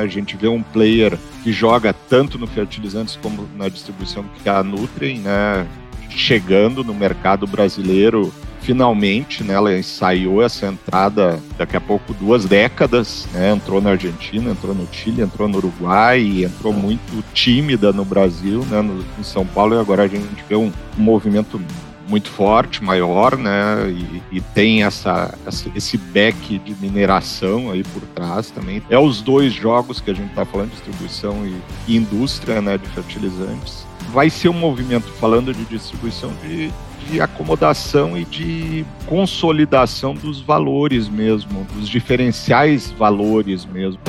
A gente vê um player que joga tanto no fertilizantes como na distribuição, que é a Nutrien, né? Chegando no mercado brasileiro finalmente, né, ela ensaiou essa entrada daqui a pouco duas décadas, né, entrou na Argentina, entrou no Chile, entrou no Uruguai, entrou muito tímida no Brasil, né, no, em São Paulo e agora a gente vê um, um movimento muito forte, maior, né? E, e tem essa, essa, esse back de mineração aí por trás também. É os dois jogos que a gente está falando, distribuição e, e, indústria, né? De fertilizantes. Vai ser um movimento, falando de distribuição, de, de acomodação e de consolidação dos valores mesmo, dos diferenciais valores mesmo.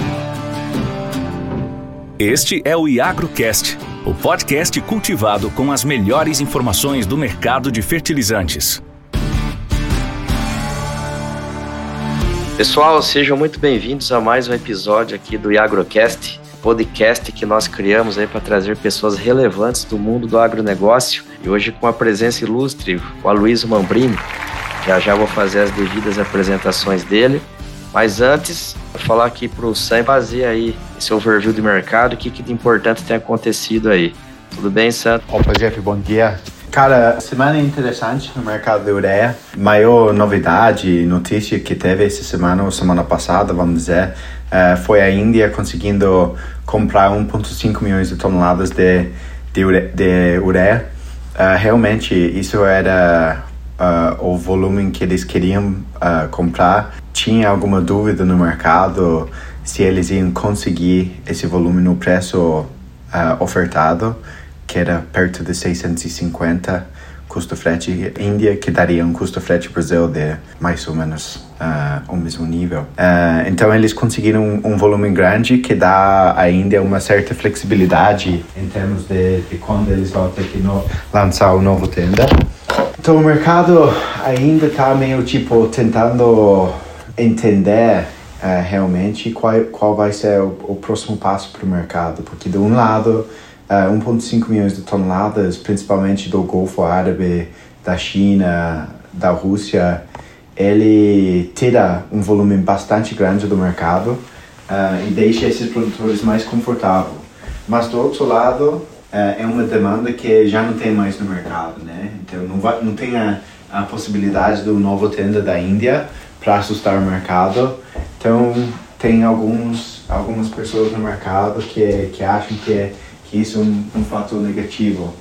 Este é o IagroCast o podcast cultivado com as melhores informações do mercado de fertilizantes. Pessoal, sejam muito bem-vindos a mais um episódio aqui do Agrocast, podcast que nós criamos aí para trazer pessoas relevantes do mundo do agronegócio e hoje com a presença ilustre, o Aloysio Mambrini. Já já vou fazer as devidas apresentações dele. Mas antes, vou falar aqui para o Sam fazer aí esse overview do mercado, o que, que de importante tem acontecido aí. Tudo bem, Sam? Opa, Jeff, bom dia. Cara, semana interessante no mercado de ureia. Maior novidade, notícia que teve essa semana ou semana passada, vamos dizer, uh, foi a Índia conseguindo comprar 1,5 milhões de toneladas de, de, ure, de ureia. Uh, realmente, isso era uh, o volume que eles queriam comprar tinha alguma dúvida no mercado se eles iam conseguir esse volume no preço uh, ofertado, que era perto de 650 custo frete Índia, que daria um custo frete Brasil de mais ou menos uh, o mesmo nível. Uh, então eles conseguiram um, um, volume grande que dá à Índia uma certa flexibilidade em termos de, de quando eles vão ter que no, lançar o novo tenda. Então o mercado ainda está meio tipo tentando entender uh, realmente qual, qual vai ser o, o próximo passo para o mercado, porque de um lado, uh, eh, 1,5 milhões de toneladas, principalmente do Golfo Árabe, da China, da Rússia, ele tira um volume bastante grande do mercado uh, e deixa esses produtores mais confortáveis. Mas do outro lado, é uma demanda que já não tem mais no mercado, né? Então não, vai, não tem a, a possibilidade do novo tenda da Índia para assustar o mercado. Então, tem alguns, algumas pessoas no mercado que, que acham que, é, que isso é um, um fator negativo.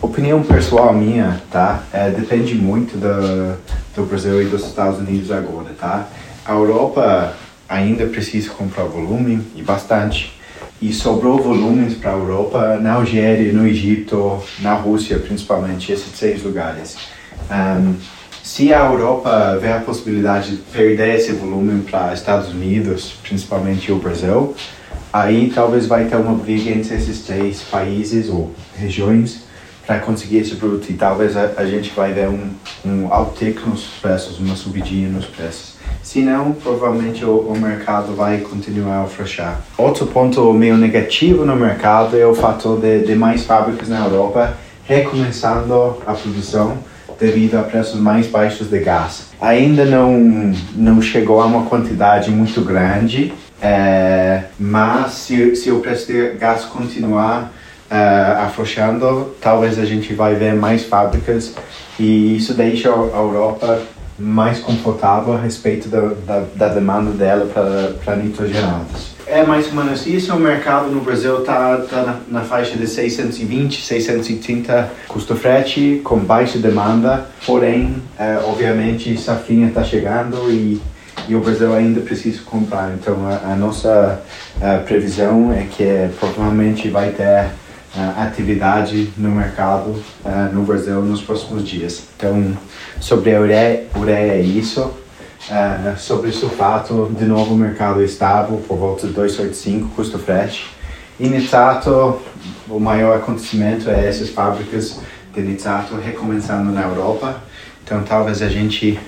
Opinião pessoal minha, tá? É, depende muito do, do Brasil e dos Estados Unidos agora, tá? A Europa ainda precisa comprar volume e bastante. E sobrou volumes para a Europa na Algéria, no Egito, na Rússia, principalmente, esses seis lugares. Um, se a Europa vê a possibilidade de perder esse volume para Estados Unidos, principalmente o Brasil, aí talvez vai ter uma briga entre esses três países ou regiões para conseguir esse produto e talvez a, a gente vai ver um, um uptick nos preços, uma subidinha nos preços. Se não, provavelmente o, o mercado vai continuar a fechar. Outro ponto meio negativo no mercado é o fator de, de mais fábricas na Europa recomeçando a produção devido a preços mais baixos de gás. Ainda não, não chegou a uma quantidade muito grande, é, mas se, se o preço de gás continuar uh, afrouxando, talvez a gente vai ver mais fábricas e isso deixa a Europa mais confortável a respeito da, da, da demanda dela para nitrogenados. É mais ou menos isso. O mercado no Brasil está tá na, na, faixa de 620, 630 custo frete, com baixa demanda. Porém, é, obviamente, safrinha está chegando e, e o Brasil ainda precisa comprar. Então, a, a nossa a previsão é que provavelmente vai ter atividade no mercado uh, no Brasil nos próximos dias. Então, sobre a ureia, ureia é isso. Uh, sobre o sulfato, de novo mercado estável, por volta de 2,85 custo frete. E nitrato, o maior acontecimento é essas fábricas de nitrato recomeçando na Europa. Então talvez a gente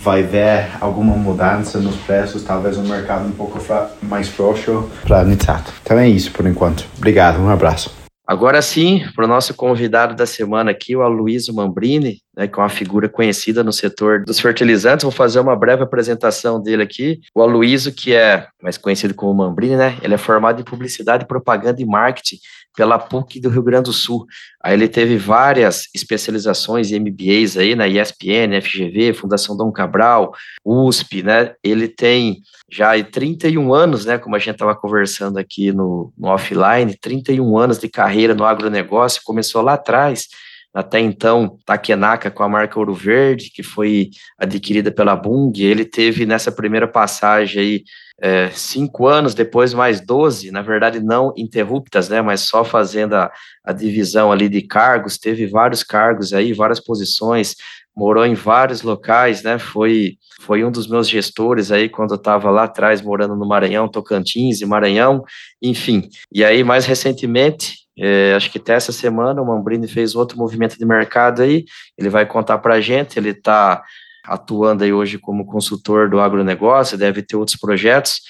vai ver alguma mudança nos preços, talvez um mercado um pouco mais frouxo para nitrato. Então é isso por enquanto. Obrigado, um abraço. Agora sim, para o nosso convidado da semana aqui, o Aloysio Mambrini, né, que é uma figura conhecida no setor dos fertilizantes. Vou fazer uma breve apresentação dele aqui. O Aloysio, que é mais conhecido como Mambrini, né? Ele é formado em publicidade, propaganda e marketing pela PUC do Rio Grande do Sul. Aí ele teve várias especializações e MBAs aí na ESPN, FGV, Fundação Dom Cabral, USP, né? Ele tem já 31 anos, né, como a gente estava conversando aqui no, no offline, 31 anos de carreira no agronegócio, começou lá atrás, até então Takenaka com a marca Ouro Verde, que foi adquirida pela Bung, ele teve nessa primeira passagem aí é, cinco anos, depois mais 12, na verdade não interruptas, né, mas só fazendo a, a divisão ali de cargos, teve vários cargos aí, várias posições, morou em vários locais, né, foi, foi um dos meus gestores aí quando eu estava lá atrás morando no Maranhão, Tocantins e Maranhão, enfim, e aí mais recentemente, é, acho que até essa semana o Mambrini fez outro movimento de mercado aí, ele vai contar para a gente, ele está atuando aí hoje como consultor do agronegócio, deve ter outros projetos,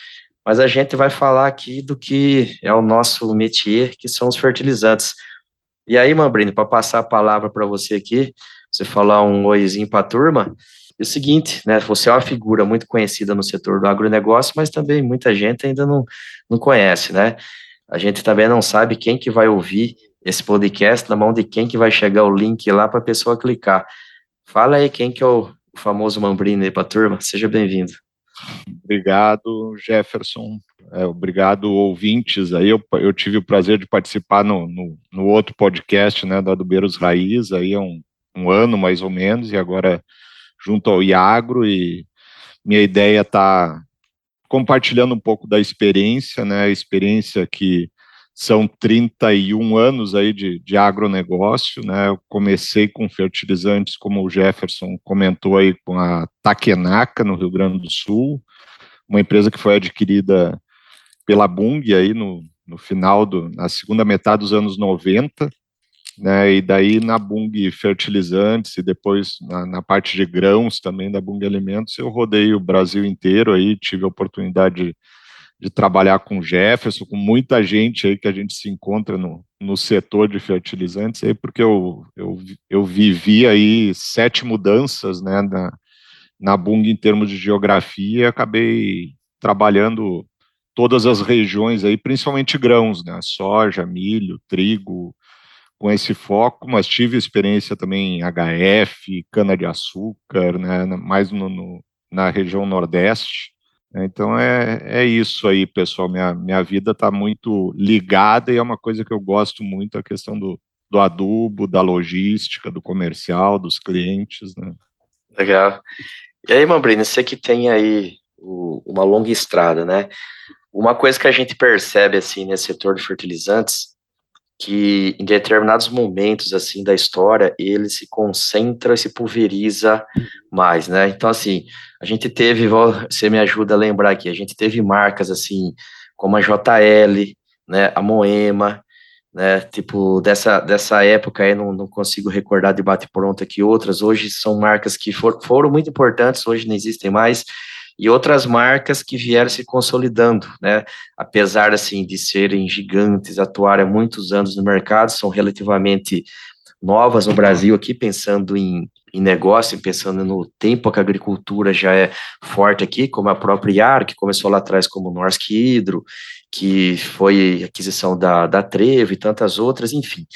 mas a gente vai falar aqui do que é o nosso métier, que são os fertilizantes. E aí, Mambrino, para passar a palavra para você aqui, você falar um oizinho para a turma, é o seguinte, né, você é uma figura muito conhecida no setor do agronegócio, mas também muita gente ainda não, não conhece, né? A gente também não sabe quem que vai ouvir esse podcast, na mão de quem que vai chegar o link lá para a pessoa clicar. Fala aí quem que é o famoso Mambrini aí para a turma. Seja bem-vindo. Obrigado, Jefferson. É, obrigado, ouvintes. Aí eu, eu tive o prazer de participar no, no, no outro podcast, né, da Adubeiros Raiz, aí há um, um ano mais ou menos, e agora junto ao Iagro, e minha ideia está compartilhando um pouco da experiência, né, a experiência que são 31 anos aí de, de agronegócio, né? Eu comecei com fertilizantes, como o Jefferson comentou aí, com a Takenaka, no Rio Grande do Sul, uma empresa que foi adquirida pela Bung aí no, no final do, na segunda metade dos anos 90, né? E daí na Bung Fertilizantes e depois na, na parte de grãos também da Bung Alimentos, eu rodei o Brasil inteiro aí, tive a oportunidade de de trabalhar com Jefferson, com muita gente aí que a gente se encontra no, no setor de fertilizantes, aí porque eu, eu, eu vivi aí sete mudanças né, na, na Bung em termos de geografia e acabei trabalhando todas as regiões aí, principalmente grãos, né, soja, milho, trigo, com esse foco, mas tive experiência também em HF, cana-de-açúcar, né, mais no, no, na região nordeste, então é, é isso aí, pessoal. Minha, minha vida está muito ligada e é uma coisa que eu gosto muito, a questão do, do adubo, da logística, do comercial, dos clientes. Né? Legal. E aí, Mambrino, você que tem aí o, uma longa estrada, né? Uma coisa que a gente percebe assim nesse setor de fertilizantes que em determinados momentos assim da história ele se concentra e se pulveriza mais, né? Então assim, a gente teve, você me ajuda a lembrar aqui, a gente teve marcas assim como a JL, né, a Moema, né, tipo dessa dessa época aí não, não consigo recordar de bate pronto aqui outras, hoje são marcas que for, foram muito importantes, hoje não existem mais, e outras marcas que vieram se consolidando, né? Apesar assim de serem gigantes, atuarem há muitos anos no mercado, são relativamente novas no Brasil aqui, pensando em, em negócio, pensando no tempo que a agricultura já é forte aqui, como a própria IAR, que começou lá atrás como Norsk Hydro, que foi aquisição da, da Trevo e tantas outras, enfim,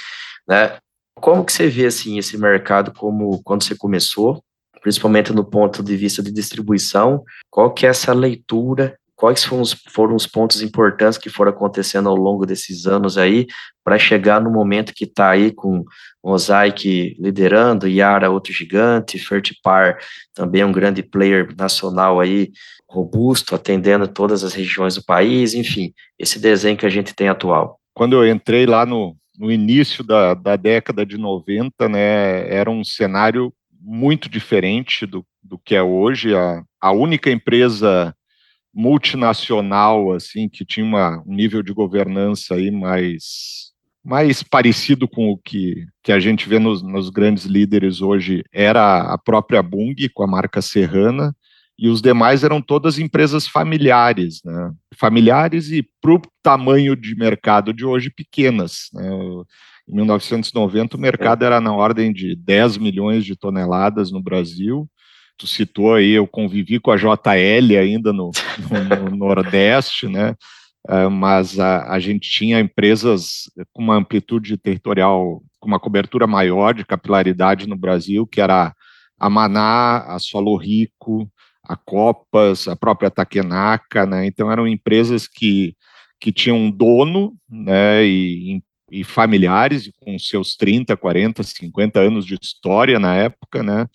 né? Como que você vê assim esse mercado como quando você começou principalmente no ponto de vista de distribuição, qual que é essa leitura, quais foram os, foram os pontos importantes que foram acontecendo ao longo desses anos aí, para chegar no momento que está aí com Mosaic liderando, Yara outro gigante, Fertipar também um grande player nacional aí, robusto, atendendo todas as regiões do país, enfim, esse desenho que a gente tem atual. Quando eu entrei lá no, no início da, da década de 90, né, era um cenário muito diferente do, do que é hoje. A, a única empresa multinacional assim que tinha uma, um nível de governança aí mais mais parecido com o que, que a gente vê nos, nos grandes líderes hoje era a própria Bung com a marca Serrana e os demais eram todas empresas familiares, né? familiares e para o tamanho de mercado de hoje pequenas. Né? Em 1990 o mercado era na ordem de 10 milhões de toneladas no Brasil. Tu citou aí, eu convivi com a JL ainda no, no, no Nordeste, né? Uh, mas a, a, gente tinha empresas com uma amplitude territorial, com uma cobertura maior de capilaridade no Brasil, que era a Maná, a Solo Rico, a Copas, a própria Takenaka, né? Então eram empresas que, que tinham um dono, né? E, e familiares com seus 30, 40, 50 anos de história na época, né?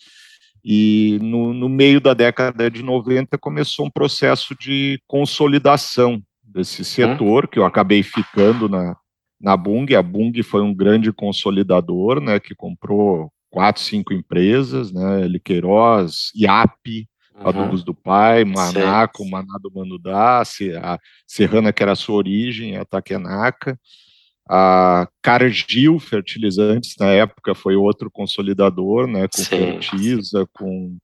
E no, no meio da década de 90 começou um processo de consolidação desse setor, que eu acabei ficando na, na Bung. A Bung foi um grande consolidador, né? Que comprou quatro, cinco empresas, né? Liqueiroz, IAP, uhum. Adubos do Pai, Manaco, Maná do Manudá, a Serrana, que era a sua origem, a Taquenaca. A Cargill Fertilizantes, na época, foi outro consolidador, né? Com Sim. Fertiza, com,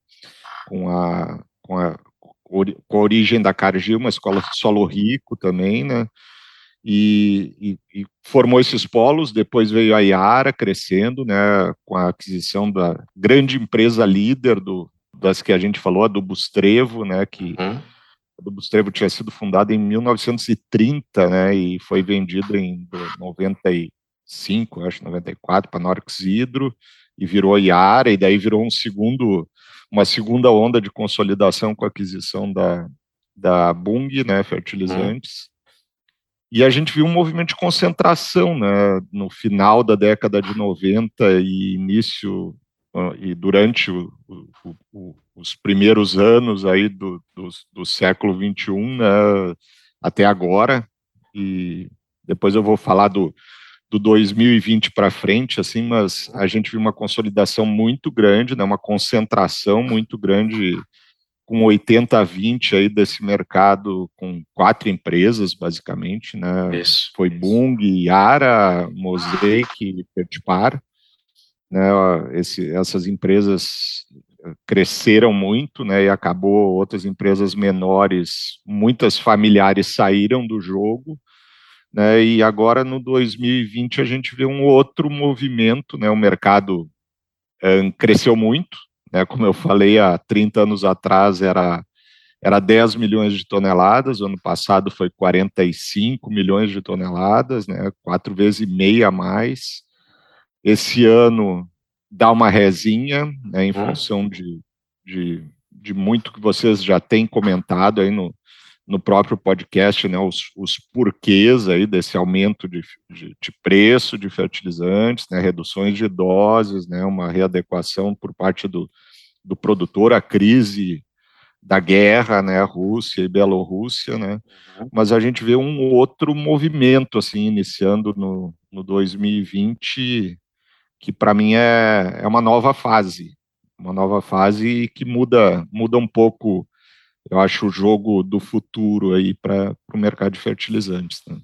com, a, com, a, com a origem da Cargill, uma escola solo rico também, né? e, e, e, formou esses polos. Depois veio a Iara crescendo, né, com a aquisição da grande empresa líder do, das que a gente falou, a do Bustrevo, né, que uhum. Do Bustrevo tinha sido fundada em 1930, né, e foi vendida em 95, acho 94 para Norix Hidro e virou Iara e daí virou um segundo uma segunda onda de consolidação com a aquisição da da Bung, né, fertilizantes. Uhum e a gente viu um movimento de concentração né, no final da década de 90 e início e durante o, o, o, os primeiros anos aí do, do, do século 21 né, até agora e depois eu vou falar do, do 2020 para frente assim mas a gente viu uma consolidação muito grande né, uma concentração muito grande com 80 a 20 aí desse mercado com quatro empresas, basicamente, né? Isso, Foi isso. Bung, Yara, Mosaic e Pertipar. Né? Esse, essas empresas cresceram muito, né? E acabou outras empresas menores, muitas familiares saíram do jogo, né? E agora no 2020 a gente vê um outro movimento, né? O mercado um, cresceu muito, né, como eu falei, há 30 anos atrás era, era 10 milhões de toneladas, ano passado foi 45 milhões de toneladas, né, quatro vezes e meia a mais. Esse ano dá uma resinha, né, em hum. função de, de, de muito que vocês já têm comentado aí no, no próprio podcast, né, os, os porquês aí desse aumento de, de, de, preço de fertilizantes, né, reduções de doses, né, uma readequação por parte do, do produtor, a crise da guerra, né, Rússia e Bielorrússia, né, uhum. mas a gente vê um outro movimento, assim, iniciando no, no 2020, que para mim é, é uma nova fase, uma nova fase que muda, muda um pouco eu acho, o jogo do futuro aí para o mercado de fertilizantes. Né?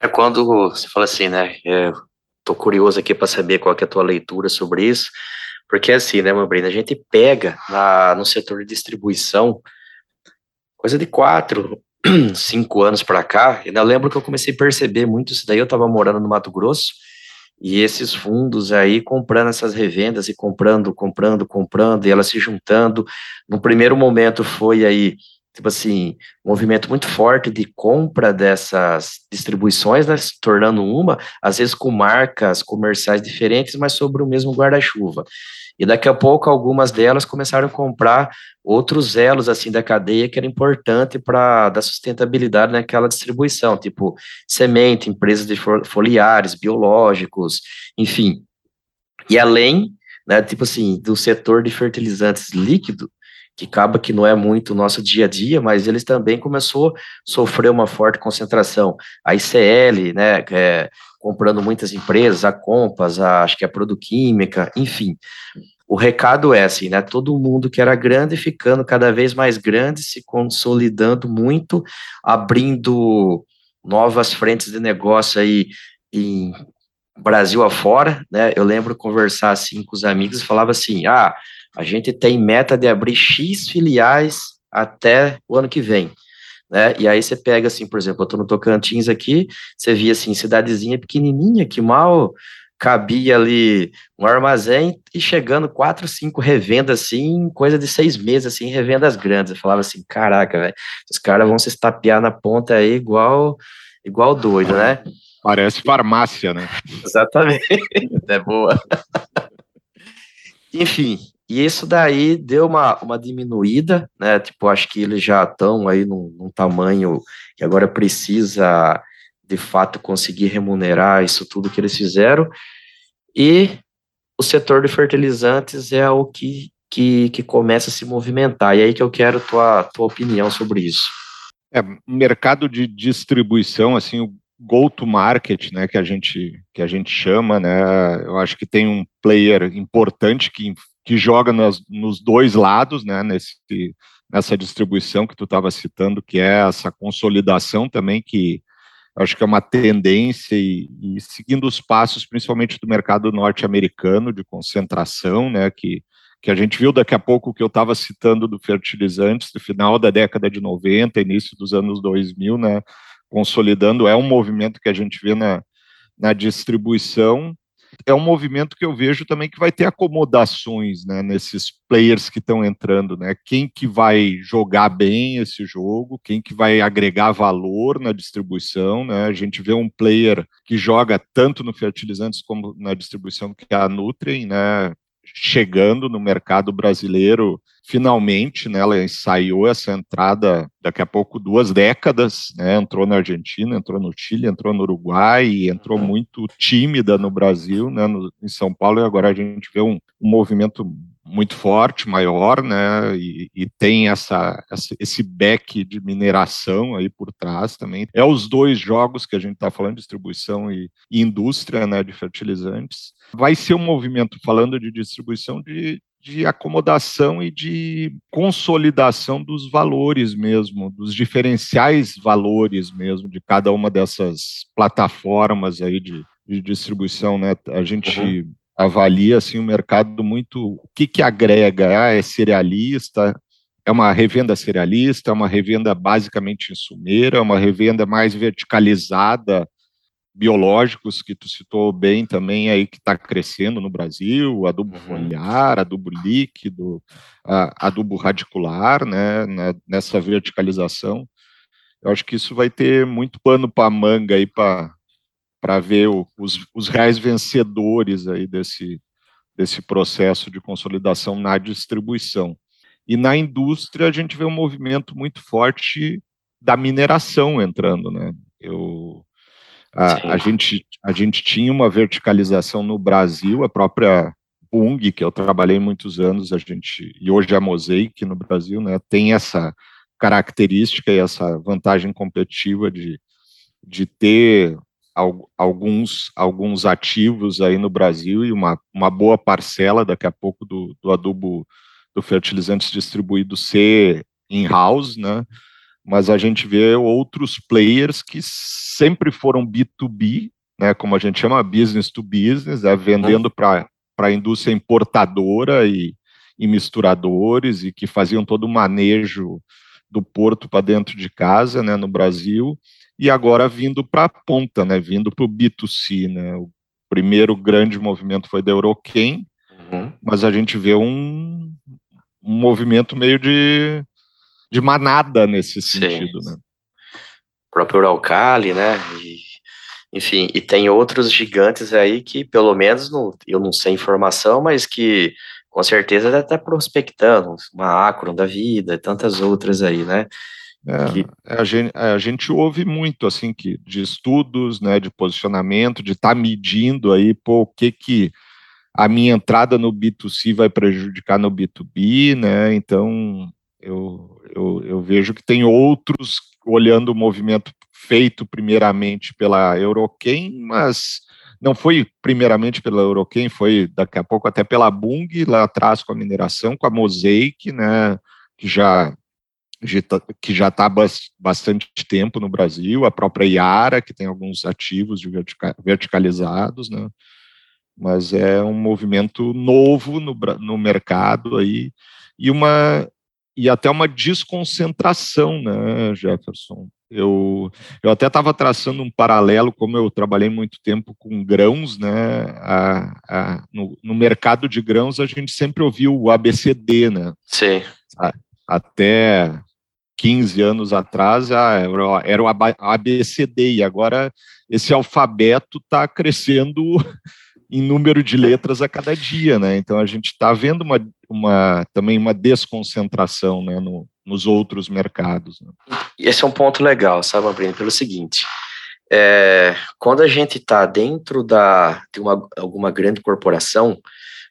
É quando você fala assim, né? Estou é, curioso aqui para saber qual é a tua leitura sobre isso, porque assim, né, Mambrina? A gente pega na, no setor de distribuição coisa de quatro, cinco anos para cá, e eu lembro que eu comecei a perceber muito isso daí. Eu estava morando no Mato Grosso e esses fundos aí comprando essas revendas e comprando, comprando, comprando, e elas se juntando. No primeiro momento foi aí, tipo assim, um movimento muito forte de compra dessas distribuições, né, se tornando uma, às vezes com marcas comerciais diferentes, mas sobre o mesmo guarda-chuva. E daqui a pouco algumas delas começaram a comprar outros elos assim da cadeia que era importante para dar sustentabilidade naquela distribuição, tipo semente, empresas de foliares, biológicos, enfim. E além, né, tipo assim, do setor de fertilizantes líquido, que acaba que não é muito o nosso dia a dia, mas eles também começou a sofrer uma forte concentração. A ICL, né, é, comprando muitas empresas, a Compass, a, acho que a Produquímica, enfim. O recado é assim, né? Todo mundo que era grande ficando cada vez mais grande, se consolidando muito, abrindo novas frentes de negócio aí em Brasil afora, né? Eu lembro conversar assim com os amigos, falava assim: "Ah, a gente tem meta de abrir X filiais até o ano que vem. Né? E aí você pega assim, por exemplo, eu estou no Tocantins aqui, você via assim, cidadezinha pequenininha que mal cabia ali um armazém e chegando quatro, cinco revendas assim, coisa de seis meses assim, revendas grandes. Eu falava assim, caraca, velho, os caras vão se estapear na ponta aí igual igual doido, né? Parece farmácia, né? Exatamente. é boa. Enfim, e isso daí deu uma, uma diminuída, né? Tipo, acho que eles já estão aí num, num tamanho que agora precisa de fato conseguir remunerar isso tudo que eles fizeram. E o setor de fertilizantes é o que, que, que começa a se movimentar. E aí que eu quero tua, tua opinião sobre isso. É, mercado de distribuição, assim, o go-to-market, né, que a gente que a gente chama, né, eu acho que tem um player importante que, que joga nas, nos dois lados, né, nesse nessa distribuição que tu estava citando, que é essa consolidação também que acho que é uma tendência e, e seguindo os passos, principalmente do mercado norte-americano de concentração, né, que que a gente viu daqui a pouco que eu estava citando do fertilizantes do final da década de 90, início dos anos 2000, né, consolidando, é um movimento que a gente vê na, na distribuição, é um movimento que eu vejo também que vai ter acomodações, né, nesses players que estão entrando, né, quem que vai jogar bem esse jogo, quem que vai agregar valor na distribuição, né, a gente vê um player que joga tanto no fertilizantes como na distribuição que é a Nutrien, né, chegando no mercado brasileiro finalmente, né, ela ensaiou essa entrada daqui a pouco duas décadas, né, entrou na Argentina, entrou no Chile, entrou no Uruguai, entrou muito tímida no Brasil, né, no, em São Paulo, e agora a gente vê um, um movimento muito forte, maior, né, e, e tem essa, essa, esse back de mineração aí por trás também. É os dois jogos que a gente está falando, distribuição e, e indústria, né, de fertilizantes. Vai ser um movimento, falando de distribuição, de, de acomodação e de consolidação dos valores mesmo, dos diferenciais valores mesmo de cada uma dessas plataformas aí de, de distribuição, né? A gente uhum. Avalia assim o mercado muito o que que agrega, ah, é cerealista, é uma revenda cerealista, é uma revenda basicamente insumeira, é uma revenda mais verticalizada? Biológicos que tu citou bem também aí que está crescendo no Brasil, adubo uhum. foliar, adubo líquido, adubo radicular, né, nessa verticalização. Eu acho que isso vai ter muito pano para manga aí para para ver o, os, os reais vencedores aí desse desse processo de consolidação na distribuição. E na indústria a gente vê um movimento muito forte da mineração entrando, né? Eu a, a, gente, a gente tinha uma verticalização no Brasil, a própria Bung, que eu trabalhei muitos anos, a gente, e hoje a Mosaic no Brasil, né, tem essa característica e essa vantagem competitiva de, de ter alguns, alguns ativos aí no Brasil e uma, uma boa parcela daqui a pouco do, do adubo do fertilizantes distribuído ser in-house, né? mas a gente vê outros players que sempre foram B2B, né, como a gente chama, business to business, é, vendendo uhum. para a indústria importadora e, e misturadores, e que faziam todo o manejo do porto para dentro de casa, né, no Brasil, e agora vindo para a ponta, né, vindo para o B2C. Né, o primeiro grande movimento foi da Euroquem, uhum. mas a gente vê um, um movimento meio de de manada nesse sentido, Sim. né? O próprio Uralcali, né? E, enfim, e tem outros gigantes aí que, pelo menos, não, eu não sei informação, mas que com certeza deve estar prospectando, uma Acron da vida, tantas outras aí, né? É, que... É, a, gente, é, a, gente, ouve muito assim que de estudos, né, de posicionamento, de estar tá medindo aí, pô, o que que a minha entrada no B2C vai prejudicar no B2B, né? Então eu, eu, eu vejo que tem outros olhando o movimento feito primeiramente pela Euroquem, mas não foi primeiramente pela Euroquem, foi daqui a pouco até pela Bung, lá atrás com a mineração, com a Mosaic, né, que já que já está bastante tempo no Brasil, a própria Iara, que tem alguns ativos verticalizados, né? mas é um movimento novo no, no mercado aí e uma e até uma desconcentração, né, Jefferson? Eu, eu até estava traçando um paralelo, como eu trabalhei muito tempo com grãos, né? A, a, no, no, mercado de grãos a gente sempre ouviu o ABCD, né? Sim. A, até 15 anos atrás era, era o ABCD, e agora esse alfabeto está crescendo em número de letras a cada dia, né? Então a gente está vendo uma, uma, também uma desconcentração né, no, nos outros mercados. Né? Esse é um ponto legal, sabe, Abrino, pelo seguinte. É, quando a gente está dentro da, de uma, alguma grande corporação,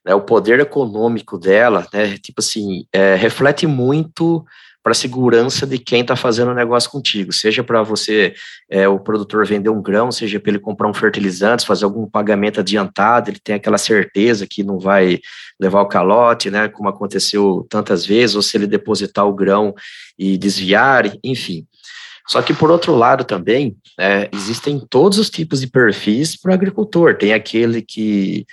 né, o poder econômico dela, né, tipo assim, é, reflete muito para a segurança de quem está fazendo o negócio contigo, seja para você, é, o produtor vender um grão, seja para ele comprar um fertilizante, fazer algum pagamento adiantado, ele tem aquela certeza que não vai levar o calote, né, como aconteceu tantas vezes, ou se ele depositar o grão e desviar, enfim. Só que, por outro lado, também, é, existem todos os tipos de perfis para o agricultor. Tem aquele que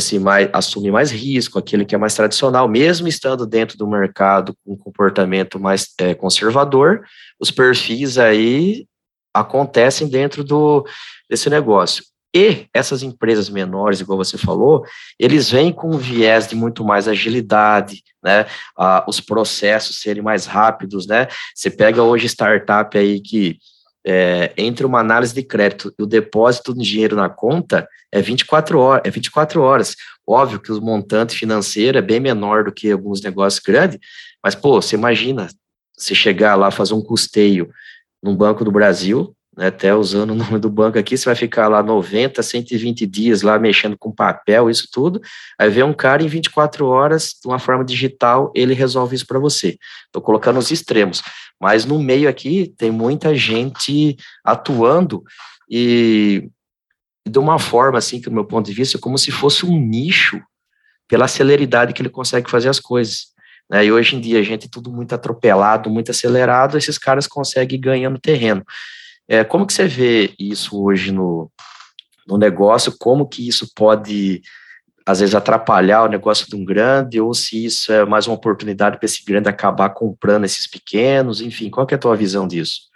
assim, mais, assume mais risco, aquele que é mais tradicional, mesmo estando dentro do mercado com um comportamento mais é, conservador, os perfis aí acontecem dentro do, desse negócio. E essas empresas menores, igual você falou, eles vêm com um viés de muito mais agilidade, né? Ah, os processos serem mais rápidos, né? Você pega hoje startup aí que é, entre uma análise de crédito e o depósito de dinheiro na conta é 24 horas, é 24 horas. Óbvio que o montante financeiro é bem menor do que alguns negócios grandes, mas pô, você imagina você chegar lá fazer um custeio num banco do Brasil, né, até usando o nome do banco aqui, você vai ficar lá 90, 120 dias lá mexendo com papel, isso tudo. Aí vem um cara em 24 horas, de uma forma digital, ele resolve isso para você. Estou colocando os extremos. Mas no meio aqui tem muita gente atuando e de uma forma, assim, que do meu ponto de vista, como se fosse um nicho pela celeridade que ele consegue fazer as coisas. Né? E hoje em dia, a gente é tudo muito atropelado, muito acelerado, esses caras conseguem ganhando terreno. É, como que você vê isso hoje no, no negócio? Como que isso pode, às vezes, atrapalhar o negócio de um grande, ou se isso é mais uma oportunidade para esse grande acabar comprando esses pequenos? Enfim, qual que é a tua visão disso?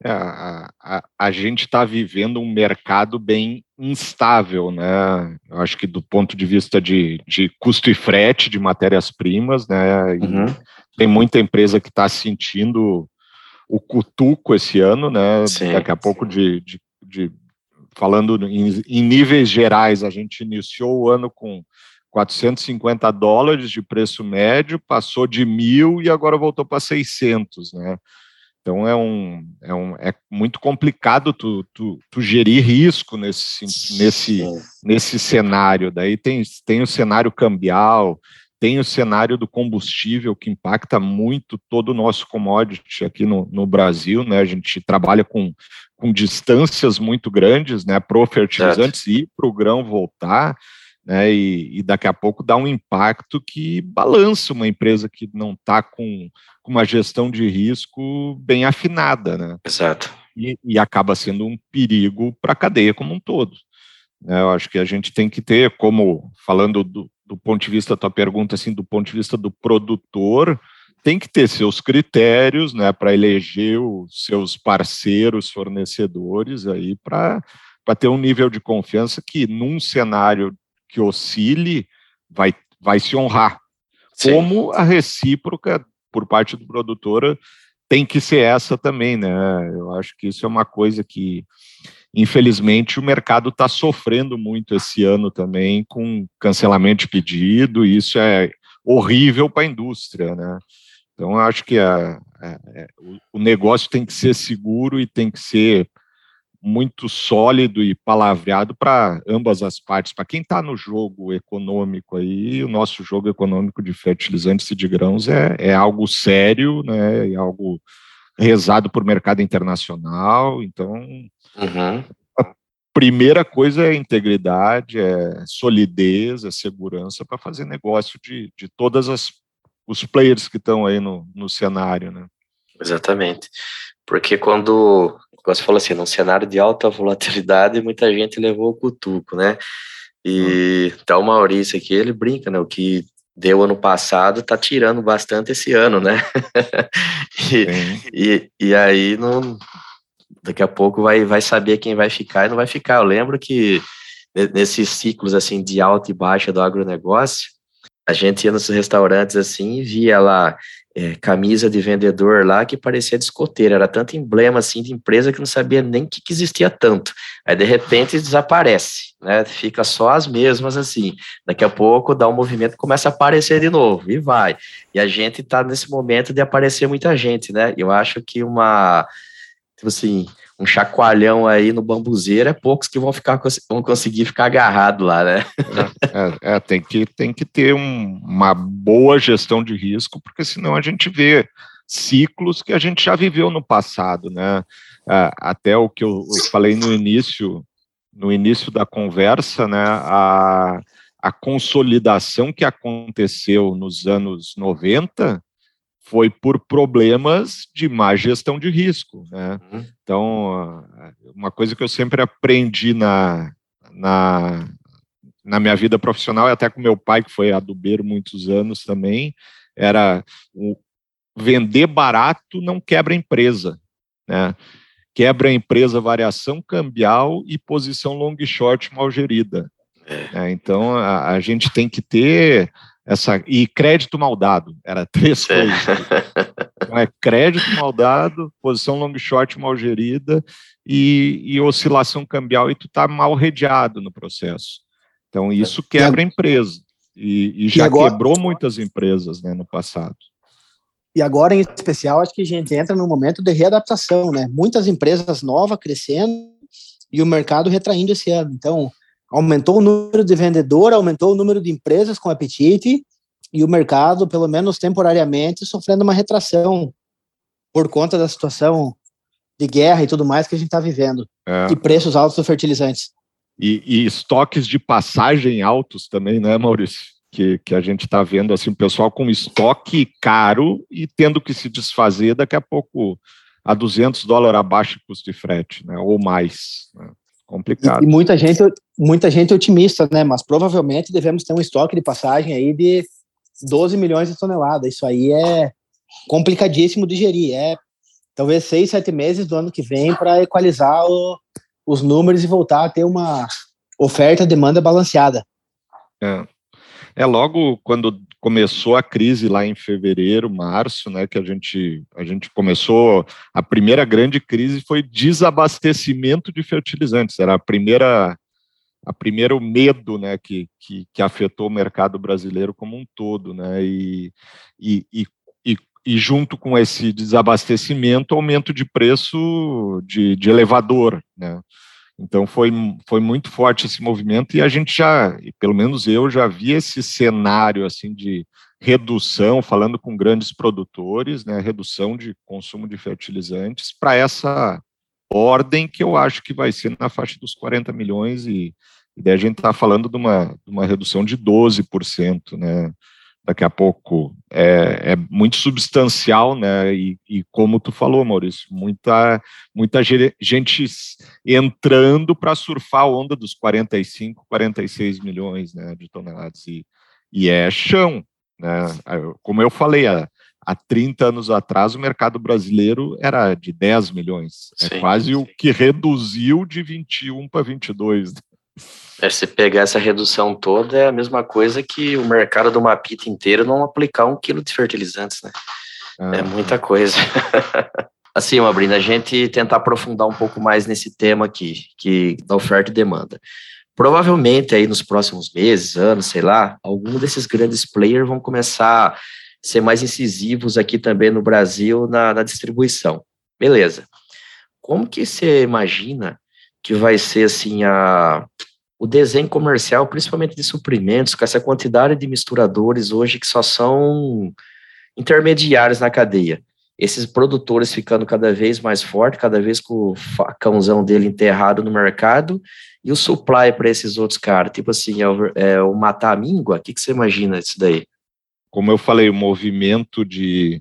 É, a, a, a, gente está vivendo um mercado bem instável, né? Eu acho que do ponto de vista de, de custo e frete de matérias-primas, né? Uhum. Tem muita empresa que está sentindo o cutuco esse ano, né? Sim. Daqui a pouco de, de, de falando em, em, níveis gerais, a gente iniciou o ano com 450 dólares de preço médio, passou de mil e agora voltou para 600, né? Então é um, é um é muito complicado tu, tu, tu gerir risco nesse, nesse, nesse cenário. Daí tem, tem o cenário cambial, tem o cenário do combustível que impacta muito todo o nosso commodity aqui no, no Brasil, né? A gente trabalha com, com distâncias muito grandes, né? Pro fertilizantes certo. e para o grão voltar, né? E, e, daqui a pouco dá um impacto que balança uma empresa que não está com, com, uma gestão de risco bem afinada, né? Exato. E, e acaba sendo um perigo para a cadeia como um todo. Né? Eu acho que a gente tem que ter, como falando do, do ponto de vista da tua pergunta, assim, do ponto de vista do produtor, tem que ter seus critérios, né, para eleger os seus parceiros, fornecedores aí para para ter um nível de confiança que num cenário que oscile vai vai se honrar. Sim. Como a recíproca por parte do produtor tem que ser essa também, né? Eu acho que isso é uma coisa que Infelizmente, o mercado está sofrendo muito esse ano também com cancelamento de pedido, e isso é horrível para a indústria, né? Então, acho que a, a, a, o negócio tem que ser seguro e tem que ser muito sólido e palavreado para ambas as partes. Para quem está no jogo econômico aí, o nosso jogo econômico de fertilizantes e de grãos é, é algo sério, né? É algo rezado por mercado internacional. Então, uhum. a primeira coisa é integridade, é solidez, é segurança para fazer negócio de, de todas as os players que estão aí no, no cenário, né? Exatamente. Porque quando, você falou assim, num cenário de alta volatilidade, muita gente levou o cutuco, né? E hum. então o Maurício aqui, ele brinca, né? O que deu ano passado tá tirando bastante esse ano, né? e, e, e, aí não, daqui a pouco vai, vai saber quem vai ficar e não vai ficar. Eu lembro que nesses ciclos assim de alta e baixa do agronegócio, a gente ia nos restaurantes assim e via lá é, camisa de vendedor lá que parecia de escoteiro, era tanto emblema assim de empresa que não sabia nem que, que existia tanto. Aí de repente desaparece, né? Fica só as mesmas assim. Daqui a pouco dá um movimento começa a aparecer de novo e vai. E a gente está nesse momento de aparecer muita gente, né? Eu acho que uma tipo assim, um chacoalhão aí no bambuzeiro, é poucos que vão ficar vão conseguir ficar agarrado lá, né? É, é, é, tem, que, tem que ter um, uma boa gestão de risco, porque senão a gente vê ciclos que a gente já viveu no passado, né? É, até o que eu, eu falei no início, no início da conversa, né? A, a consolidação que aconteceu nos anos 90 foi por problemas de má gestão de risco. Né? Uhum. Então, uma coisa que eu sempre aprendi na, na, na minha vida profissional, e até com meu pai, que foi adubeiro muitos anos também, era o vender barato não quebra empresa. Né? Quebra a empresa variação cambial e posição long short mal gerida. É. Então, a, a gente tem que ter essa e crédito mal dado, era três coisas. Então é crédito mal dado, posição long short mal gerida e, e oscilação cambial e tu tá mal redeado no processo. Então isso quebra a empresa e, e já e agora, quebrou muitas empresas né, no passado. E agora, em especial, acho que a gente entra num momento de readaptação, né? Muitas empresas novas crescendo e o mercado retraindo esse ano. Então, aumentou o número de vendedor, aumentou o número de empresas com apetite e o mercado, pelo menos temporariamente, sofrendo uma retração por conta da situação de guerra e tudo mais que a gente está vivendo é. e preços altos dos fertilizantes. E, e, estoques de passagem altos também, né, Maurício? Que, que a gente está vendo assim, o pessoal com estoque caro e tendo que se desfazer daqui a pouco a 200 dólares abaixo de custo de frete, né, ou mais. Né? Complicado. E, e, muita gente, muita gente otimista, né? Mas provavelmente devemos ter um estoque de passagem aí de 12 milhões de toneladas. Isso aí é complicadíssimo de gerir. É talvez seis, sete meses do ano que vem para equalizar o, os números e voltar a ter uma oferta-demanda balanceada. É. é logo quando começou a crise lá em fevereiro, março, né, que a gente a gente começou a primeira grande crise foi desabastecimento de fertilizantes, era a primeira a primeiro medo, né, que, que, que afetou o mercado brasileiro como um todo, né, e, e, e, e junto com esse desabastecimento, aumento de preço de, de elevador, né, então foi, foi muito forte esse movimento e a gente já, pelo menos eu já vi esse cenário assim de redução, falando com grandes produtores, né, redução de consumo de fertilizantes para essa ordem que eu acho que vai ser na faixa dos 40 milhões e, e daí a gente está falando de uma, de uma redução de 12%, né, daqui a pouco é, é muito substancial, né? E, e, como tu falou, Maurício, muita, muita gente entrando para surfar a onda dos 45, 46 milhões né, de toneladas. E, e é chão, né? Como eu falei, há, há 30 anos atrás o mercado brasileiro era de 10 milhões. É sim, quase sim. o que reduziu de 21 para 22. É, se pegar essa redução toda, é a mesma coisa que o mercado do Mapita inteiro não aplicar um quilo de fertilizantes, né? É muita coisa. assim, Mabrina, a gente tentar aprofundar um pouco mais nesse tema aqui, que da oferta e demanda. Provavelmente aí nos próximos meses, anos, sei lá, algum desses grandes players vão começar a ser mais incisivos aqui também no Brasil na, na distribuição. Beleza. Como que você imagina que vai ser assim a o desenho comercial, principalmente de suprimentos, com essa quantidade de misturadores hoje que só são intermediários na cadeia. Esses produtores ficando cada vez mais forte, cada vez com o facãozão dele enterrado no mercado, e o supply para esses outros caras, tipo assim, é o, é o matar a míngua? O que, que você imagina disso daí? Como eu falei, o movimento de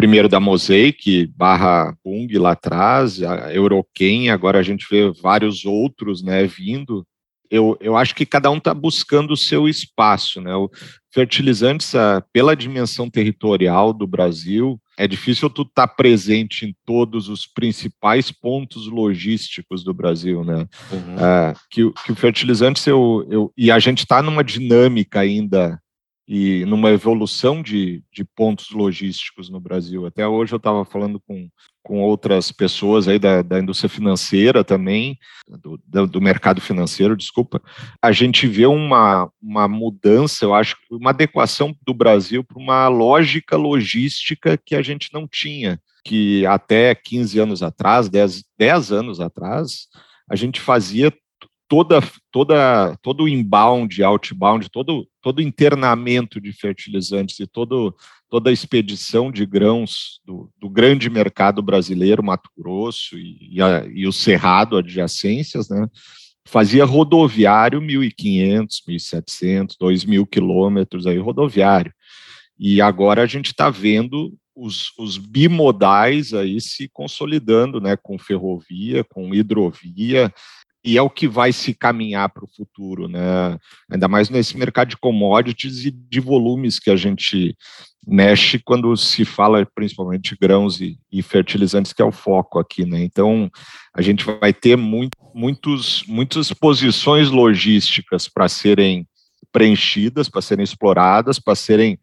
primeiro da Mosaic barra Bung lá atrás, a Euroquem, agora a gente vê vários outros, né, vindo, eu, eu acho que cada um está buscando o seu espaço, né? O fertilizantes, pela dimensão territorial do Brasil, é difícil tu estar tá presente em todos os principais pontos logísticos do Brasil, né? Uhum. É, que, que o fertilizantes, eu, eu, e a gente está numa dinâmica ainda e numa evolução de, de pontos logísticos no Brasil. Até hoje eu estava falando com, com outras pessoas aí da, da indústria financeira também, do, do, mercado financeiro, desculpa. A gente vê uma, uma mudança, eu acho, uma adequação do Brasil para uma lógica logística que a gente não tinha, que até 15 anos atrás, 10, 10 anos atrás, a gente fazia toda, toda, todo o inbound, outbound, todo, todo internamento de fertilizantes e todo, toda a expedição de grãos do, do grande mercado brasileiro, Mato Grosso e, e, a, e o Cerrado, adjacências, né, fazia rodoviário 1.500, 1.700, 2.000 quilômetros aí rodoviário. E agora a gente está vendo os, os, bimodais aí se consolidando, né, com ferrovia, com hidrovia, e é o que vai se caminhar para o futuro, né? Ainda mais nesse mercado de commodities e de volumes que a gente mexe quando se fala principalmente de grãos e, e fertilizantes, que é o foco aqui, né? Então, a gente vai ter muito, muitos, muitas posições logísticas para serem preenchidas, para serem exploradas, para serem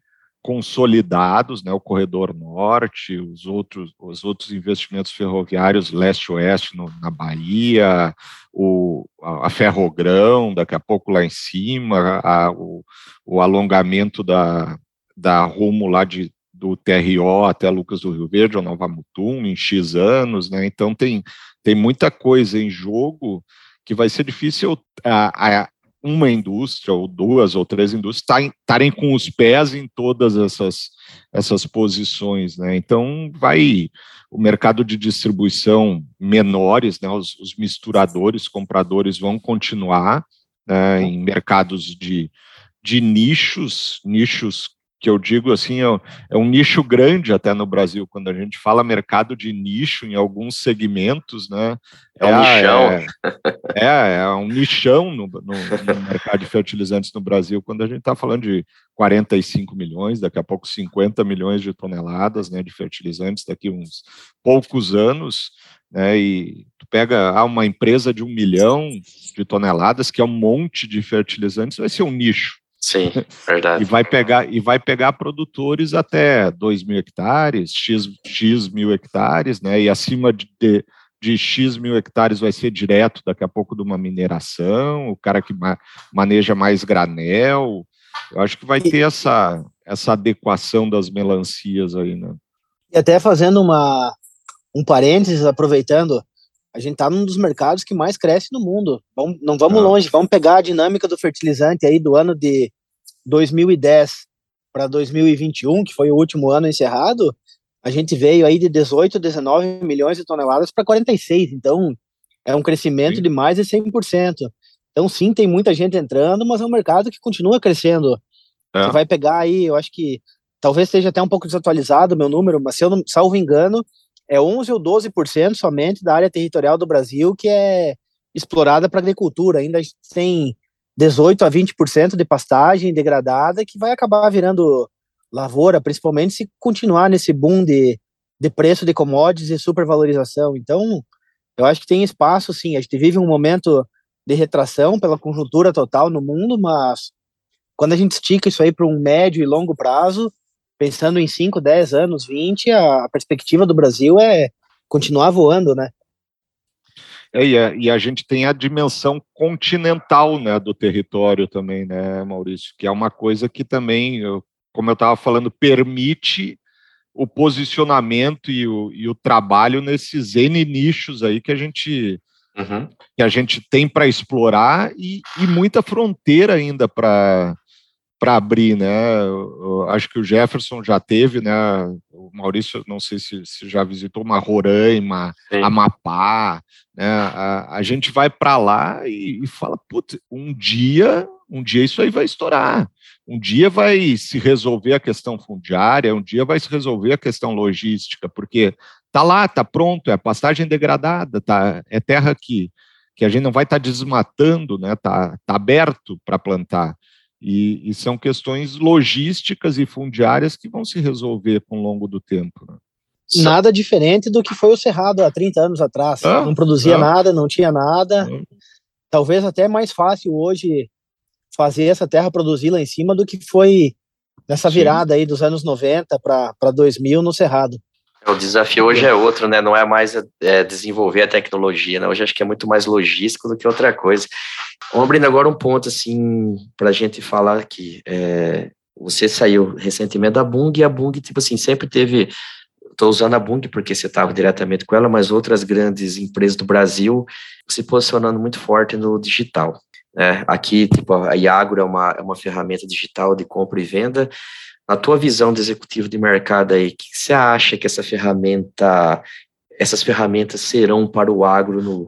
consolidados, né, o corredor norte, os outros, os outros investimentos ferroviários leste-oeste na Bahia, o, a Ferrogrão, daqui a pouco lá em cima, a, o, o, alongamento da, da rumo lá de, do TRO até Lucas do Rio Verde, ou Nova Mutum, em X anos, né? Então tem, tem muita coisa em jogo que vai ser difícil a, a, uma indústria, ou duas, ou três indústrias estarem com os pés em todas essas, essas posições, né? Então, vai o mercado de distribuição menores, né? Os, os misturadores, compradores vão continuar né, em mercados de, de nichos, nichos que eu digo assim, é, é, um nicho grande até no Brasil, quando a gente fala mercado de nicho em alguns segmentos, né? É, é um nichão. É, é, é, um nichão no, no, no, mercado de fertilizantes no Brasil, quando a gente está falando de 45 milhões, daqui a pouco 50 milhões de toneladas né, de fertilizantes, daqui uns poucos anos, né? E tu pega ah, uma empresa de um milhão de toneladas, que é um monte de fertilizantes, vai ser um nicho. Sim, verdade. e vai pegar e vai pegar produtores até 2 mil hectares, x, x mil hectares, né? E acima de, de, de x mil hectares vai ser direto daqui a pouco de uma mineração, o cara que ma, maneja mais granel. Eu acho que vai ter essa essa adequação das melancias aí, né? E até fazendo uma um parênteses, aproveitando, a gente está num dos mercados que mais cresce no mundo. Vamos, não vamos ah. longe, vamos pegar a dinâmica do fertilizante aí do ano de 2010 para 2021, que foi o último ano encerrado, a gente veio aí de 18, 19 milhões de toneladas para 46, então é um crescimento sim. de mais de 100%. Então sim, tem muita gente entrando, mas é um mercado que continua crescendo. É. Você vai pegar aí, eu acho que talvez esteja até um pouco desatualizado o meu número, mas se eu não salvo engano, é 11 ou 12% somente da área territorial do Brasil que é explorada para agricultura. Ainda tem 18 a 20% de pastagem degradada que vai acabar virando lavoura, principalmente se continuar nesse boom de, de preço de commodities e supervalorização. Então, eu acho que tem espaço, sim. A gente vive um momento de retração pela conjuntura total no mundo, mas quando a gente estica isso aí para um médio e longo prazo, pensando em 5, 10 anos, 20, a, a perspectiva do Brasil é continuar voando, né? É, e, a, e, a, gente tem a dimensão continental né, do território também, né, Maurício? Que é uma coisa que também, eu, como eu estava falando, permite o posicionamento e o, e o, trabalho nesses N nichos aí que a gente, uhum. que a gente tem para explorar e, e muita fronteira ainda para para abrir, né? Eu acho que o Jefferson já teve, né? O Maurício, não sei se, se já visitou uma Roraima, Sim. Amapá, né? A, a gente vai para lá e, e fala, putz, um dia, um dia isso aí vai estourar. Um dia vai se resolver a questão fundiária, um dia vai se resolver a questão logística, porque tá lá, tá pronto, é pastagem degradada, tá, é terra que que a gente não vai estar tá desmatando, né? Tá, tá aberto para plantar. E, e, são questões logísticas e fundiárias que vão se resolver com o longo do tempo. Né? Nada diferente do que foi o Cerrado há 30 anos atrás. Ah, não produzia ah, nada, não tinha nada. Ah, Talvez até mais fácil hoje fazer essa terra produzir lá em cima do que foi nessa virada Sim. aí dos anos 90 para 2000 no Cerrado. O desafio hoje é outro, né? Não é mais é, desenvolver a tecnologia, né? Hoje acho que é muito mais logístico do que outra coisa. Vamos abrindo agora um ponto, assim, para a gente falar aqui. É, você saiu recentemente da Bung e a Bung, tipo assim, sempre teve. Estou usando a Bung porque você estava diretamente com ela, mas outras grandes empresas do Brasil se posicionando muito forte no digital. Né? Aqui, tipo, a Iagro é uma, é uma ferramenta digital de compra e venda. Na tua visão de executivo de mercado aí, o que você acha que essa ferramenta, essas ferramentas serão para o agro no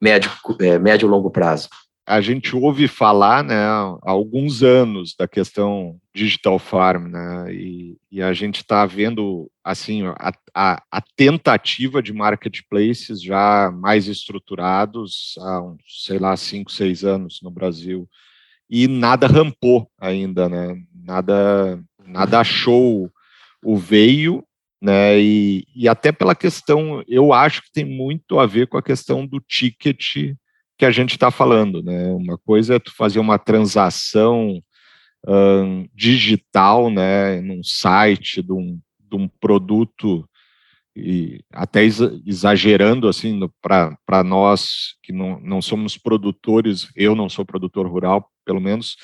médio, é, médio e longo prazo? a gente ouve falar né, há alguns anos da questão digital farm, né, e, e a gente está vendo assim a, a, a, tentativa de marketplaces já mais estruturados há, uns, sei lá, cinco, seis anos no Brasil, e nada rampou ainda, né, nada, nada achou o veio, né, e, e até pela questão, eu acho que tem muito a ver com a questão do ticket que a gente está falando, né? Uma coisa é tu fazer uma transação digital, né, num site de um, de um produto e até exagerando assim para nós que não, não somos produtores, eu não sou produtor rural, pelo menos,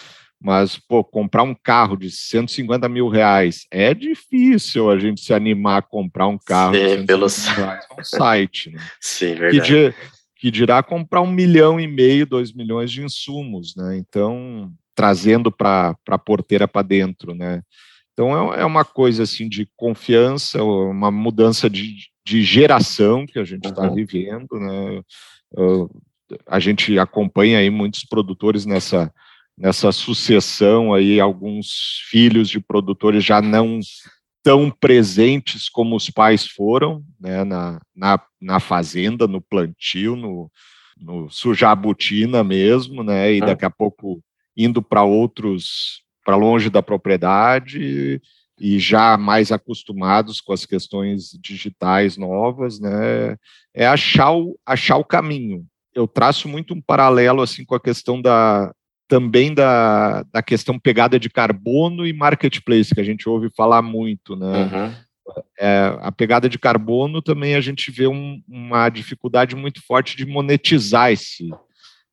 mas pô, comprar um carro de 150 mil reais é difícil a gente se animar a comprar um carro Sim, de pelo... reais um site, né? Sim, verdade. Que, que dirá comprar um milhão e meio, dois milhões de insumos, né? Então, trazendo para a porteira para dentro, né? Então, é, é, uma coisa assim de confiança, uma mudança de, de geração que a gente está uhum. vivendo, né? A gente acompanha aí muitos produtores nessa nessa sucessão aí alguns filhos de produtores já não tão presentes como os pais foram, né, na, na, na fazenda, no plantio, no, no sujabutina mesmo, né, e ah. daqui a pouco indo para outros, para longe da propriedade e já mais acostumados com as questões digitais novas, né, é achar o, achar o caminho. Eu traço muito um paralelo assim com a questão da, também da, da questão pegada de carbono e marketplace, que a gente ouve falar muito, né? Uhum. É, a pegada de carbono também a gente vê um, uma dificuldade muito forte de monetizar esse,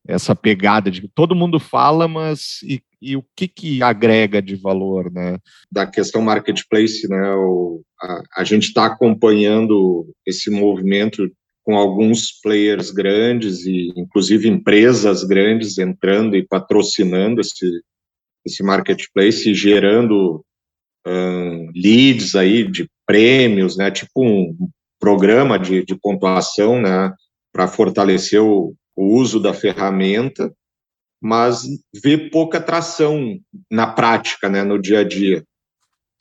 essa pegada de todo mundo fala, mas e, e o que que agrega de valor, né? Da questão marketplace, né? O, a, a gente está acompanhando esse movimento com alguns players grandes e inclusive empresas grandes entrando e patrocinando esse, esse marketplace e gerando um, leads aí de prêmios, né, tipo um programa de, de pontuação, né, para fortalecer o, o uso da ferramenta, mas vê pouca tração na prática, né, no dia a dia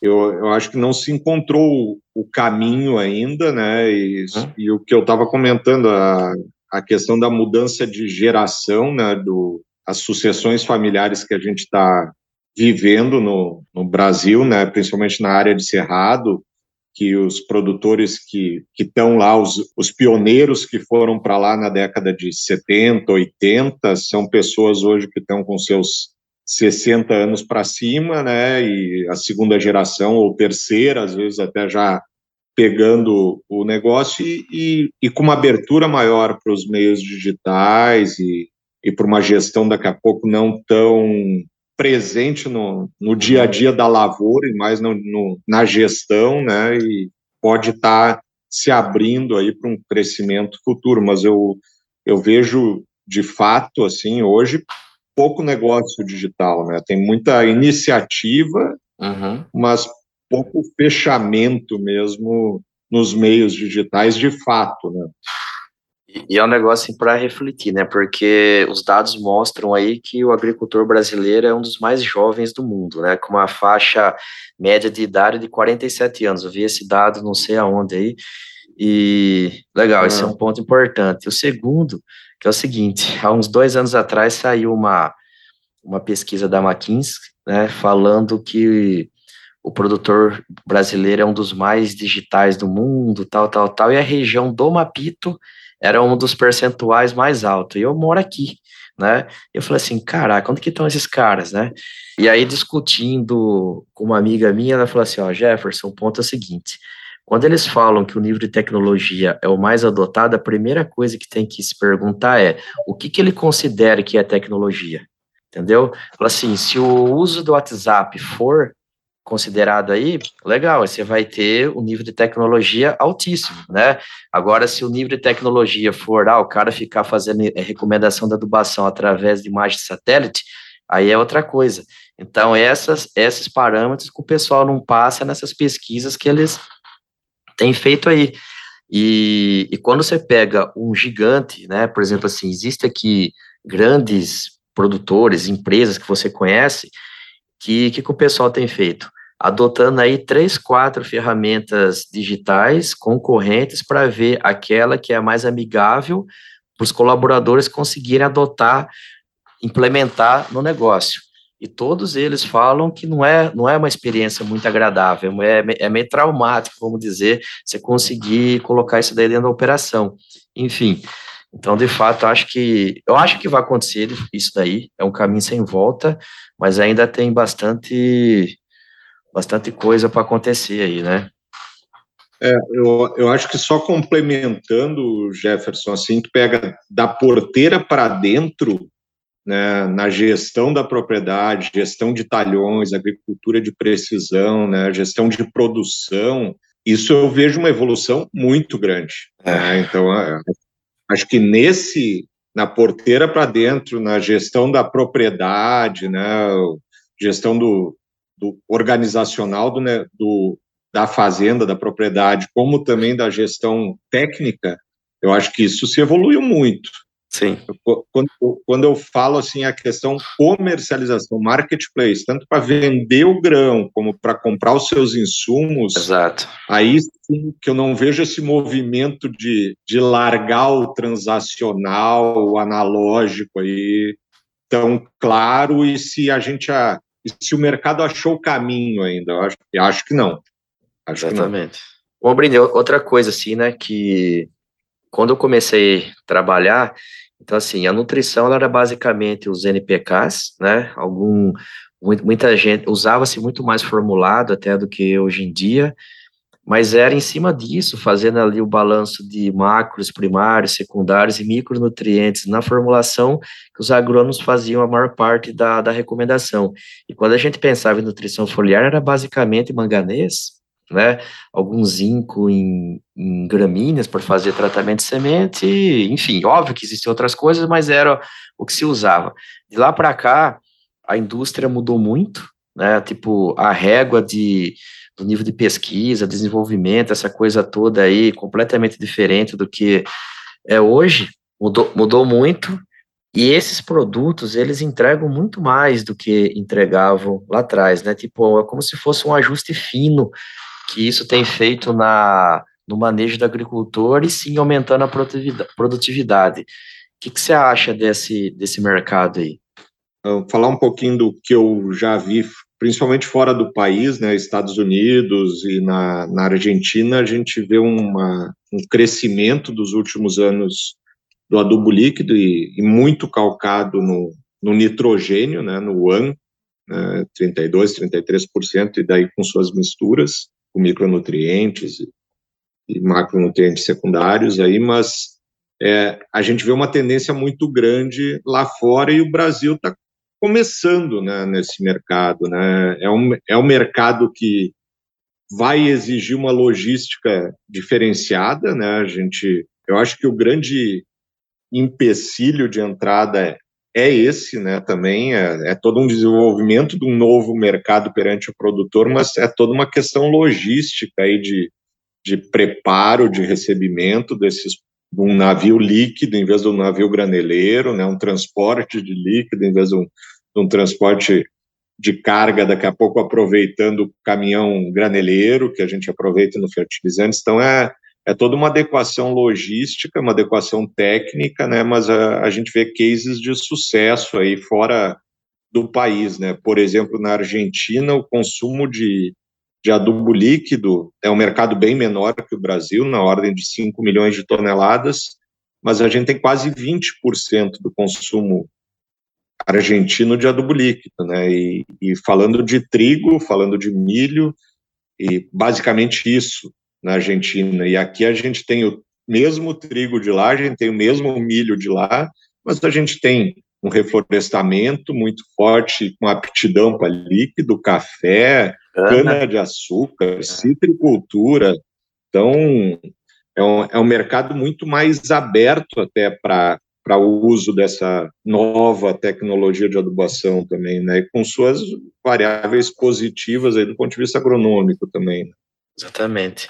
eu, eu acho que não se encontrou o caminho ainda, né? E, e o que eu estava comentando, a, a questão da mudança de geração, né? Do, as sucessões familiares que a gente está vivendo no, no Brasil, né? Principalmente na área de cerrado, que os produtores que estão lá, os, os pioneiros que foram para lá na década de 70, 80, são pessoas hoje que estão com seus 60 anos para cima, né? E a segunda geração ou terceira, às vezes até já pegando o negócio e, e, e com uma abertura maior para os meios digitais e, e para uma gestão daqui a pouco não tão presente no, no dia a dia da lavoura e mais no, no, na gestão, né? E pode estar tá se abrindo aí para um crescimento futuro, mas eu, eu vejo de fato assim hoje pouco negócio digital, né? Tem muita iniciativa, uhum. mas pouco fechamento mesmo nos meios digitais de fato, né? E é um negócio para refletir, né? Porque os dados mostram aí que o agricultor brasileiro é um dos mais jovens do mundo, né? Com uma faixa média de idade de 47 anos. Eu vi esse dado não sei aonde aí. E legal, esse é um ponto importante. O segundo, que é o seguinte: há uns dois anos atrás saiu uma, uma pesquisa da McKinsey, né, falando que o produtor brasileiro é um dos mais digitais do mundo, tal, tal, tal, e a região do Mapito era um dos percentuais mais altos. E eu moro aqui, né? Eu falei assim, caraca, onde que estão esses caras, né? E aí, discutindo com uma amiga minha, ela falou assim, ó, Jefferson, o ponto é o seguinte, quando eles falam que o nível de tecnologia é o mais adotado, a primeira coisa que tem que se perguntar é o que, que ele considera que é tecnologia, entendeu? Fala assim, se o uso do WhatsApp for considerado aí, legal, você vai ter um nível de tecnologia altíssimo, né? Agora, se o nível de tecnologia for, ah, o cara ficar fazendo eh, recomendação da adubação através de imagem de satélite, aí é outra coisa. Então, essas, esses parâmetros que o pessoal não passa nessas pesquisas que eles têm feito aí. E, e quando você pega um gigante, né, por exemplo, assim, existe aqui grandes produtores, empresas que você conhece, que, que, que o pessoal tem feito? Adotando aí três, quatro ferramentas digitais concorrentes para ver aquela que é mais amigável para os colaboradores conseguirem adotar, implementar no negócio. E todos eles falam que não é, não é uma experiência muito agradável, é, é meio traumático, vamos dizer, você conseguir colocar isso daí dentro da operação. Enfim, então, de fato, acho que eu acho que vai acontecer isso daí, é um caminho sem volta, mas ainda tem bastante bastante coisa para acontecer aí, né? É, eu, eu acho que só complementando, Jefferson, assim, tu pega da porteira para dentro, né, na gestão da propriedade, gestão de talhões, agricultura de precisão, né, gestão de produção, isso eu vejo uma evolução muito grande. É. Né? Então, é, acho que nesse, na porteira para dentro, na gestão da propriedade, né, gestão do, do organizacional do, do, da fazenda, da propriedade, como também da gestão técnica, eu acho que isso se evoluiu muito. Sim. Quando, quando eu falo assim a questão comercialização, marketplace, tanto para vender o grão como para comprar os seus insumos, Exato. aí sim que eu não vejo esse movimento de, de largar o transacional, o analógico aí tão claro e se a gente a, se o mercado achou o caminho ainda, eu acho, eu acho que não. Acho Exatamente. Bom, Brinde, outra coisa assim, né, que quando eu comecei a trabalhar, então, assim, a nutrição era basicamente os NPKs, né? Algum, muita gente usava-se muito mais formulado até do que hoje em dia, mas era em cima disso, fazendo ali o balanço de macros primários, secundários e micronutrientes na formulação que os agrônomos faziam a maior parte da, da recomendação. E quando a gente pensava em nutrição foliar, era basicamente manganês, né, algum zinco em, em gramíneas para fazer tratamento de semente, enfim, óbvio que existem outras coisas, mas era o que se usava. De lá para cá, a indústria mudou muito, né, tipo, a régua de, do nível de pesquisa, desenvolvimento, essa coisa toda aí, completamente diferente do que é hoje, mudou, mudou muito, e esses produtos, eles entregam muito mais do que entregavam lá atrás, né? Tipo, é como se fosse um ajuste fino que isso tem feito na, no manejo do agricultor e sim aumentando a produtividade. O que, que você acha desse, desse mercado aí? Falar um pouquinho do que eu já vi, principalmente fora do país, né, Estados Unidos e na, na Argentina, a gente vê uma, um crescimento dos últimos anos do adubo líquido e, e muito calcado no, no nitrogênio, né, no WAN, né, 32, 33%, e daí com suas misturas com micronutrientes e macronutrientes secundários aí, mas é, a gente vê uma tendência muito grande lá fora e o Brasil está começando né, nesse mercado. Né? É, um, é um mercado que vai exigir uma logística diferenciada. Né? A gente, eu acho que o grande empecilho de entrada é esse, né, também, é, é, todo um desenvolvimento de um novo mercado perante o produtor, mas é toda uma questão logística aí de, de preparo, de recebimento desses, de um navio líquido em vez de um navio graneleiro, né, um transporte de líquido em vez de um, de um transporte de carga, daqui a pouco aproveitando o caminhão graneleiro, que a gente aproveita no fertilizantes, então é, é toda uma adequação logística, uma adequação técnica, né? Mas a, a gente vê cases de sucesso aí fora do país, né? Por exemplo, na Argentina, o consumo de, de adubo líquido é um mercado bem menor que o Brasil, na ordem de 5 milhões de toneladas, mas a gente tem quase 20% do consumo argentino de adubo líquido, né? E, e, falando de trigo, falando de milho, e basicamente isso na Argentina. E aqui a gente tem o mesmo trigo de lá, a gente tem o mesmo milho de lá, mas a gente tem um reflorestamento muito forte, com aptidão para líquido, café, cana-de-açúcar, citricultura. Então, é um, é um mercado muito mais aberto até para para o uso dessa nova tecnologia de adubação também, né, com suas variáveis positivas aí do ponto de vista agronômico também. Exatamente.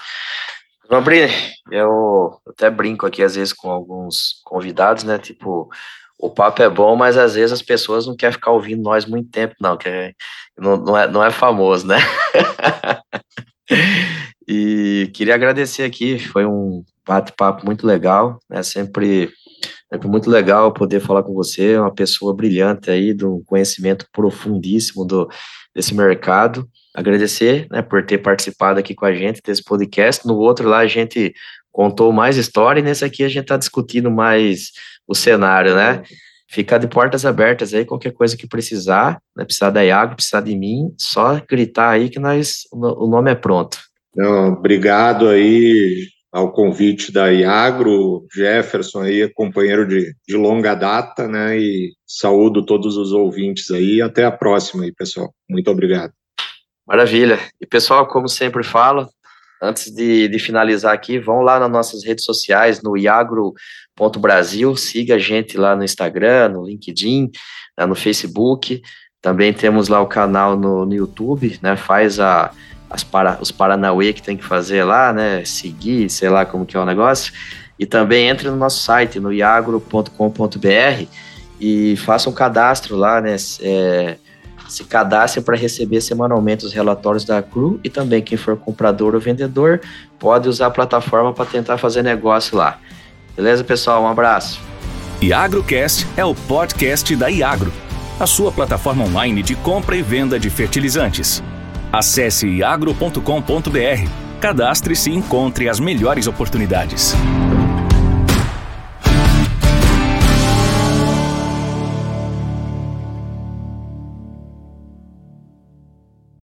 Lambrini, eu até brinco aqui às vezes com alguns convidados, né, tipo, o papo é bom, mas às vezes as pessoas não querem ficar ouvindo nós muito tempo, não, que é, não, não, é, não é famoso, né? e queria agradecer aqui, foi um bate-papo muito legal, né, sempre é muito legal poder falar com você, uma pessoa brilhante aí, de um conhecimento profundíssimo do, desse mercado. Agradecer né, por ter participado aqui com a gente desse podcast. No outro lá a gente contou mais história e nesse aqui a gente está discutindo mais o cenário, né? Ficar de portas abertas aí, qualquer coisa que precisar, né, precisar da Iago, precisar de mim, só gritar aí que nós, o nome é pronto. Não, obrigado aí, ao convite da Iagro, Jefferson aí, companheiro de, de longa data, né, e saúdo todos os ouvintes aí, até a próxima aí, pessoal. Muito obrigado. Maravilha. E pessoal, como sempre falo, antes de, de finalizar aqui, vão lá nas nossas redes sociais, no iagro.brasil, siga a gente lá no Instagram, no LinkedIn, né, no Facebook, também temos lá o canal no, no YouTube, né, faz a as para, os Paranauê que tem que fazer lá, né? Seguir, sei lá como que é o negócio. E também entre no nosso site, no iagro.com.br e faça um cadastro lá, né? É, se cadastre para receber semanalmente os relatórios da CRU e também quem for comprador ou vendedor pode usar a plataforma para tentar fazer negócio lá. Beleza, pessoal? Um abraço. IagroCast é o podcast da Iagro, a sua plataforma online de compra e venda de fertilizantes. Acesse agro.com.br, cadastre-se e encontre as melhores oportunidades.